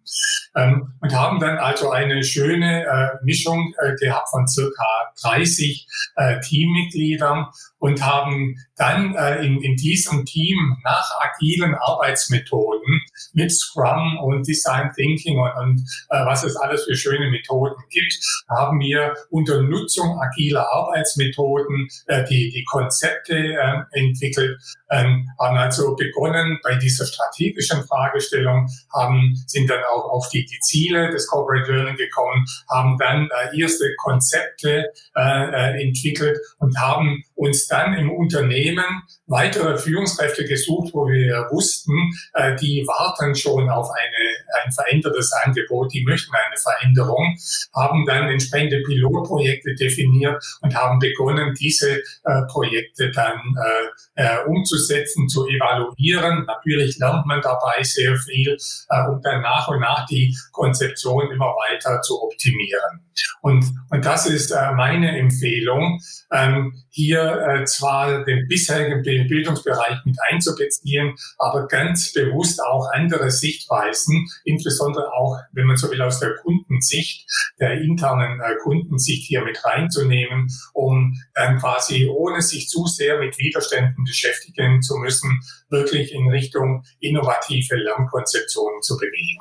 ähm, und haben dann also eine schöne äh, Mischung äh, gehabt von circa 30 äh, Teammitgliedern und haben dann äh, in, in diesem Team nach agilen Arbeitsmethoden mit Scrum und Design Thinking und, und äh, was es alles für schöne Methoden gibt, haben wir unter Nutzung agiler Arbeitsmethoden äh, die, die Konzepte äh, entwickelt, ähm, haben also begonnen bei dieser strategischen Fragestellung, haben, sind dann auch auf die, die Ziele des Corporate Learning gekommen, haben dann äh, erste Konzepte äh, äh entwickelt und haben uns dann im Unternehmen weitere Führungskräfte gesucht, wo wir wussten, äh, die warten schon auf eine, ein verändertes Angebot, die möchten eine Veränderung, haben dann entsprechende Pilotprojekte definiert und haben begonnen, diese äh, Projekte dann äh, äh umzusetzen, zu evaluieren. Natürlich lernt man dabei sehr viel, äh, um dann nach und nach die Konzeption immer weiter zu optimieren. Und, und das ist äh, meine Empfehlung, ähm, hier äh, zwar den bisherigen Bildungsbereich mit einzubeziehen, aber ganz bewusst auch andere Sichtweisen, insbesondere auch, wenn man so will, aus der Kundensicht, der internen äh, Kundensicht hier mit reinzunehmen, um dann quasi ohne sich zu sehr mit Widerständen beschäftigen zu müssen, wirklich in Richtung innovative Lernkonzeptionen zu bewegen.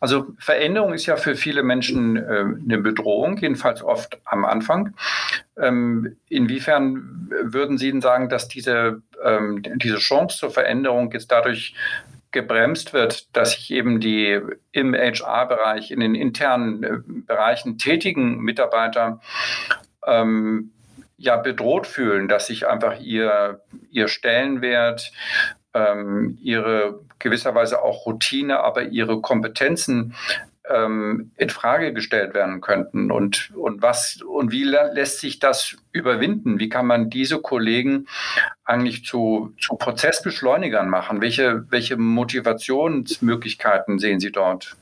Also Veränderung ist ja für viele Menschen äh, eine Bedrohung, jedenfalls oft am Anfang. Ähm, inwiefern würden Sie denn sagen, dass diese, ähm, diese Chance zur Veränderung jetzt dadurch gebremst wird, dass sich eben die im HR-Bereich, in den internen äh, Bereichen tätigen Mitarbeiter ähm, ja bedroht fühlen, dass sich einfach ihr, ihr Stellenwert, ähm, ihre gewisserweise auch Routine, aber ihre Kompetenzen ähm, in Frage gestellt werden könnten und, und was und wie lässt sich das überwinden? Wie kann man diese Kollegen eigentlich zu, zu Prozessbeschleunigern machen? Welche, welche Motivationsmöglichkeiten sehen Sie dort?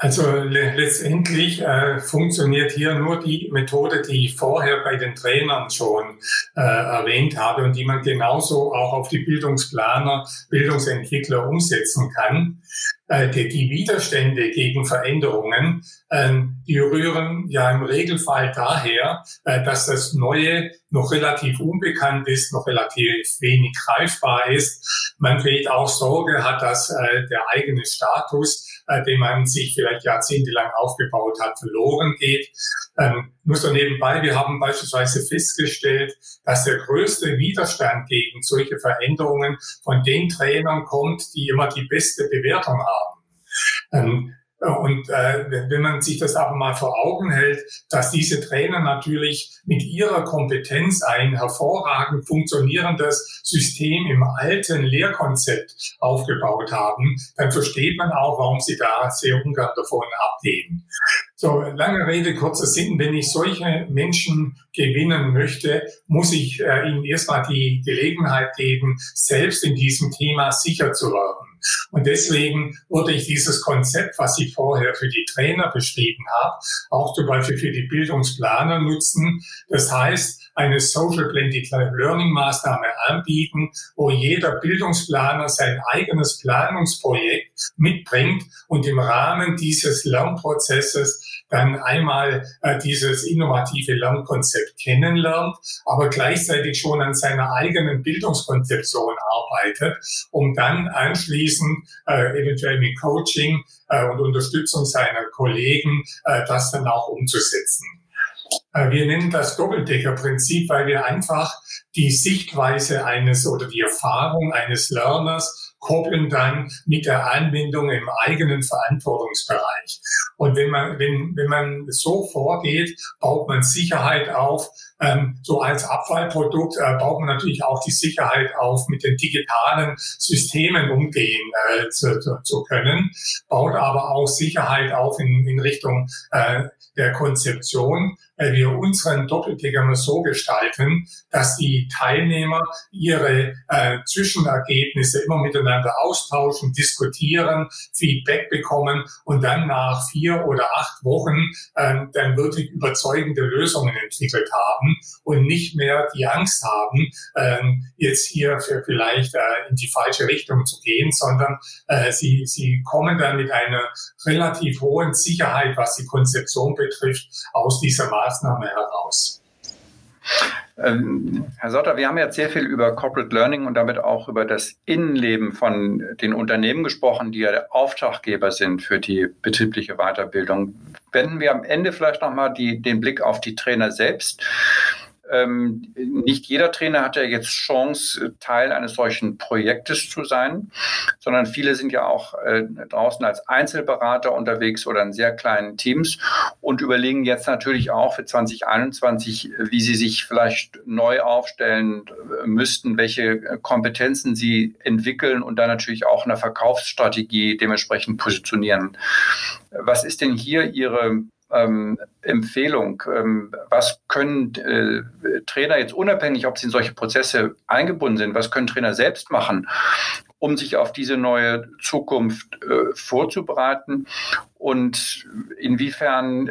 Also le letztendlich äh, funktioniert hier nur die Methode, die ich vorher bei den Trainern schon äh, erwähnt habe und die man genauso auch auf die Bildungsplaner, Bildungsentwickler umsetzen kann. Äh, die, die Widerstände gegen Veränderungen, äh, die rühren ja im Regelfall daher, äh, dass das Neue noch relativ unbekannt ist, noch relativ wenig greifbar ist. Man vielleicht auch Sorge hat, dass äh, der eigene Status den man sich vielleicht jahrzehntelang aufgebaut hat, verloren geht. Ähm, nur so nebenbei, wir haben beispielsweise festgestellt, dass der größte Widerstand gegen solche Veränderungen von den Trainern kommt, die immer die beste Bewertung haben. Ähm, Und äh, wenn man sich das aber mal vor Augen hält, dass diese Trainer natürlich mit ihrer Kompetenz ein hervorragend funktionierendes System im alten Lehrkonzept aufgebaut haben, dann versteht man auch, warum sie da sehr ungern davon abgehen. So, lange Rede, kurzer Sinn. Wenn ich solche Menschen gewinnen möchte, muss ich äh, ihnen erstmal die Gelegenheit geben, selbst in diesem Thema sicher zu werden. Und deswegen würde ich dieses Konzept, was ich vorher für die Trainer beschrieben habe, auch zum Beispiel für die Bildungsplaner nutzen. Das heißt, eine Social Blended Learning Maßnahme anbieten, wo jeder Bildungsplaner sein eigenes Planungsprojekt mitbringt und im Rahmen dieses Lernprozesses dann einmal äh, dieses innovative Lernkonzept kennenlernt, aber gleichzeitig schon an seiner eigenen Bildungskonzeption arbeitet, um dann anschließend äh, eventuell mit Coaching äh, und Unterstützung seiner Kollegen äh, das dann auch umzusetzen. Äh, wir nennen das Doppeldeckerprinzip, weil wir einfach die Sichtweise eines oder die Erfahrung eines Lerners koppeln dann mit der Anwendung im eigenen Verantwortungsbereich. Und wenn man, wenn, wenn man so vorgeht, baut man Sicherheit auf. Ähm, so als Abfallprodukt äh, baut man natürlich auch die Sicherheit auf, mit den digitalen Systemen umgehen äh, zu, zu, können, baut aber auch Sicherheit auf in, in Richtung äh, der Konzeption, weil wir unseren Doppelticker so gestalten, dass die Teilnehmer ihre äh, Zwischenergebnisse immer miteinander austauschen, diskutieren, Feedback bekommen und dann nach vier oder acht Wochen äh, dann wirklich überzeugende Lösungen entwickelt haben und nicht mehr die Angst haben, äh, jetzt hier für vielleicht äh, in die falsche Richtung zu gehen, sondern äh, sie, sie kommen dann mit einer relativ hohen Sicherheit, was die Konzeption betrifft, aus dieser Maßnahme heraus. Ähm, Herr Sotter, wir haben jetzt sehr viel über Corporate Learning und damit auch über das Innenleben von den Unternehmen gesprochen, die ja der Auftraggeber sind für die betriebliche Weiterbildung. Wenden wir am Ende vielleicht nochmal den Blick auf die Trainer selbst. Ähm, nicht jeder Trainer hat ja jetzt Chance, Teil eines solchen Projektes zu sein, sondern viele sind ja auch äh, draußen als Einzelberater unterwegs oder in sehr kleinen Teams und überlegen jetzt natürlich auch für 2021, wie sie sich vielleicht neu aufstellen müssten, welche Kompetenzen sie entwickeln und dann natürlich auch eine Verkaufsstrategie dementsprechend positionieren. Was ist denn hier Ihre ähm, Empfehlung. Ähm, was können äh, Trainer jetzt unabhängig, ob sie in solche Prozesse eingebunden sind, was können Trainer selbst machen, um sich auf diese neue Zukunft äh, vorzubereiten? Und inwiefern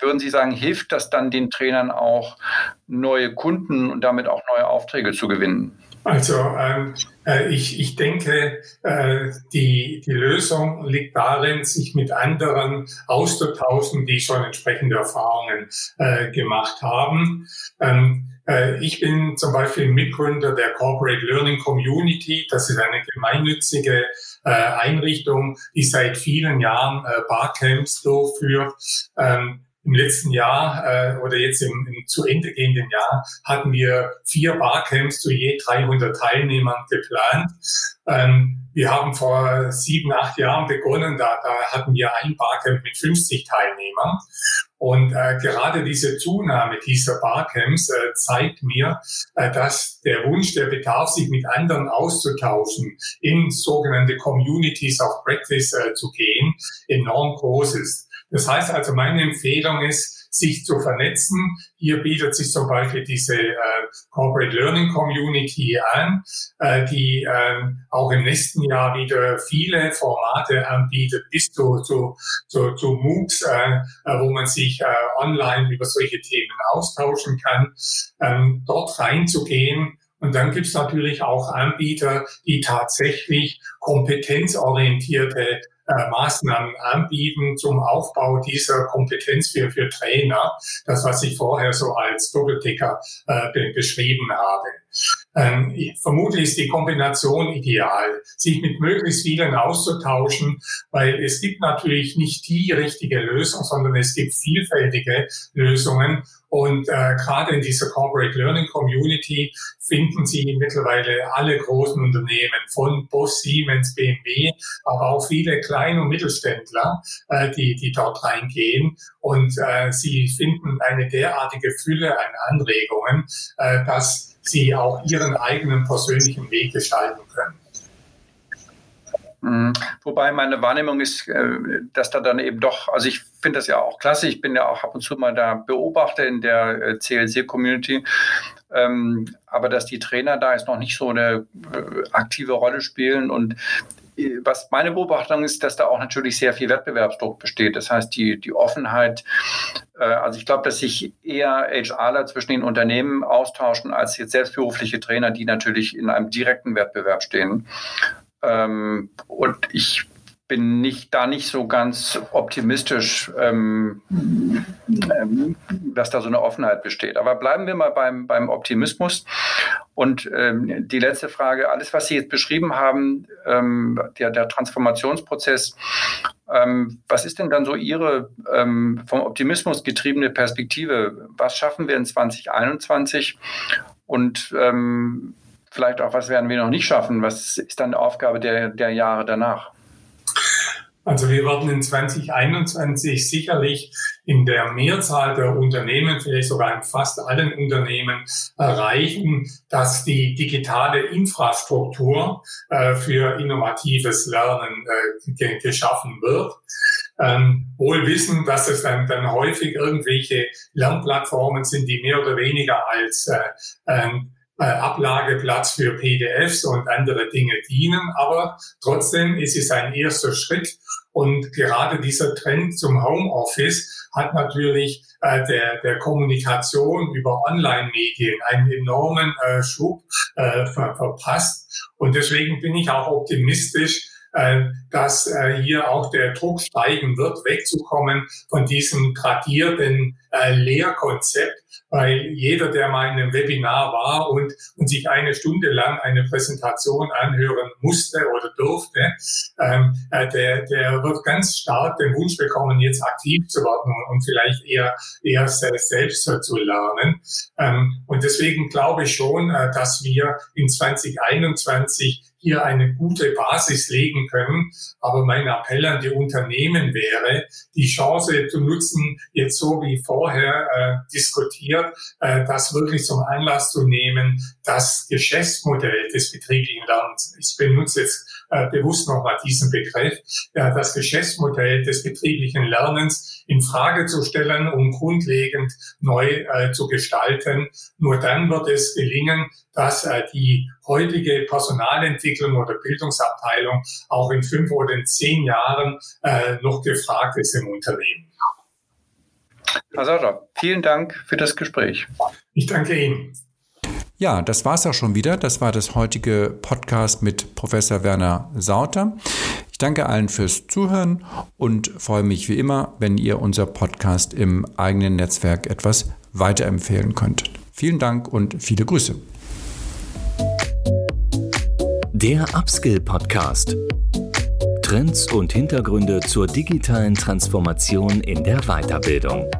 würden Sie sagen, hilft das dann den Trainern auch, neue Kunden und damit auch neue Aufträge zu gewinnen? Also ähm, äh, ich, ich denke, äh, die, die Lösung liegt darin, sich mit anderen auszutauschen, die schon entsprechende Erfahrungen äh, gemacht haben. Ähm, äh, ich bin zum Beispiel Mitgründer der Corporate Learning Community. Das ist eine gemeinnützige äh, Einrichtung, die seit vielen Jahren äh, Barcamps durchführt. Ähm, im letzten Jahr äh, oder jetzt im, im zu Ende gehenden Jahr hatten wir vier Barcamps zu je 300 Teilnehmern geplant. Ähm, wir haben vor sieben, acht Jahren begonnen, da, da hatten wir ein Barcamp mit 50 Teilnehmern. Und äh, gerade diese Zunahme dieser Barcamps äh, zeigt mir, äh, dass der Wunsch, der Bedarf, sich mit anderen auszutauschen, in sogenannte Communities of Practice äh, zu gehen, enorm groß ist. Das heißt also, meine Empfehlung ist, sich zu vernetzen. Hier bietet sich zum Beispiel diese äh, Corporate Learning Community an, äh, die äh, auch im nächsten Jahr wieder viele Formate anbietet, bis zu, zu, zu, zu MOOCs, äh, äh, wo man sich äh, online über solche Themen austauschen kann. Ähm, dort reinzugehen, und dann gibt es natürlich auch Anbieter, die tatsächlich kompetenzorientierte äh, Maßnahmen anbieten zum Aufbau dieser Kompetenz für, für Trainer. Das, was ich vorher so als Doppelticker äh, beschrieben habe. Ähm, vermutlich ist die Kombination ideal, sich mit möglichst vielen auszutauschen, weil es gibt natürlich nicht die richtige Lösung, sondern es gibt vielfältige Lösungen. Und äh, gerade in dieser Corporate Learning Community finden Sie mittlerweile alle großen Unternehmen von Bosch, Siemens, BMW, aber auch viele Klein- und Mittelständler, äh, die, die dort reingehen. Und äh, Sie finden eine derartige Fülle an Anregungen, äh, dass sie auch ihren eigenen persönlichen Weg gestalten können. Mhm. Wobei meine Wahrnehmung ist, äh, dass da dann eben doch, also ich finde das ja auch klasse, ich bin ja auch ab und zu mal da Beobachter in der äh, CLC-Community, ähm, aber dass die Trainer da jetzt noch nicht so eine äh, aktive Rolle spielen und was meine Beobachtung ist, dass da auch natürlich sehr viel Wettbewerbsdruck besteht. Das heißt, die, die Offenheit, äh, also ich glaube, dass sich eher HRler zwischen den Unternehmen austauschen als jetzt selbstberufliche Trainer, die natürlich in einem direkten Wettbewerb stehen. Ähm, und ich bin nicht da nicht so ganz optimistisch, ähm, ähm, dass da so eine Offenheit besteht. Aber bleiben wir mal beim, beim Optimismus. Und ähm, die letzte Frage, alles, was Sie jetzt beschrieben haben, ähm, der, der Transformationsprozess, ähm, was ist denn dann so Ihre ähm, vom Optimismus getriebene Perspektive? Was schaffen wir in 2021? Und vielleicht auch, was werden wir noch nicht schaffen? Was ist dann die Aufgabe der, der Jahre danach? Also wir werden in 2021 sicherlich in der Mehrzahl der Unternehmen, vielleicht sogar in fast allen Unternehmen erreichen, dass die digitale Infrastruktur äh, für innovatives Lernen äh, geschaffen wird. Ähm, wohl wissen, dass es dann, dann häufig irgendwelche Lernplattformen sind, die mehr oder weniger als äh, ähm, äh, Ablageplatz für PDFs und andere Dinge dienen. Aber trotzdem ist es ein erster Schritt. Und gerade dieser Trend zum Homeoffice hat natürlich äh, der, der Kommunikation über Online-Medien einen enormen äh, Schub äh, ver verpasst. Und deswegen bin ich auch optimistisch, äh, dass äh, hier auch der Druck steigen wird, wegzukommen von diesem tradierten äh, Lehrkonzept, weil jeder, der mal in einem Webinar war und, und sich eine Stunde lang eine Präsentation anhören musste oder durfte, ähm, äh, der, der wird ganz stark den Wunsch bekommen, jetzt aktiv zu werden und vielleicht eher, eher selbst zu lernen. Ähm, und deswegen glaube ich schon, äh, dass wir in 2021 hier eine gute Basis legen können. Aber mein Appell an die Unternehmen wäre, die Chance zu nutzen, jetzt so wie vorher äh, diskutiert, äh, das wirklich zum Anlass zu nehmen, das Geschäftsmodell des betrieblichen Lernens, ich benutze jetzt äh, bewusst nochmal diesen Begriff, äh, das Geschäftsmodell des betrieblichen Lernens in Frage zu stellen und grundlegend neu äh, zu gestalten. Nur dann wird es gelingen, dass äh, die heutige Personalentwicklung oder Bildungsabteilung auch in fünf oder in zehn Jahren äh, noch gefragt ist im Unternehmen. Herr Sauter, vielen Dank für das Gespräch. Ich danke Ihnen. Ja, das war es auch schon wieder. Das war das heutige Podcast mit Professor Werner Sauter. Ich danke allen fürs Zuhören und freue mich wie immer, wenn ihr unser Podcast im eigenen Netzwerk etwas weiterempfehlen könntet. Vielen Dank und viele Grüße. Der Upskill Podcast. Trends und Hintergründe zur digitalen Transformation in der Weiterbildung.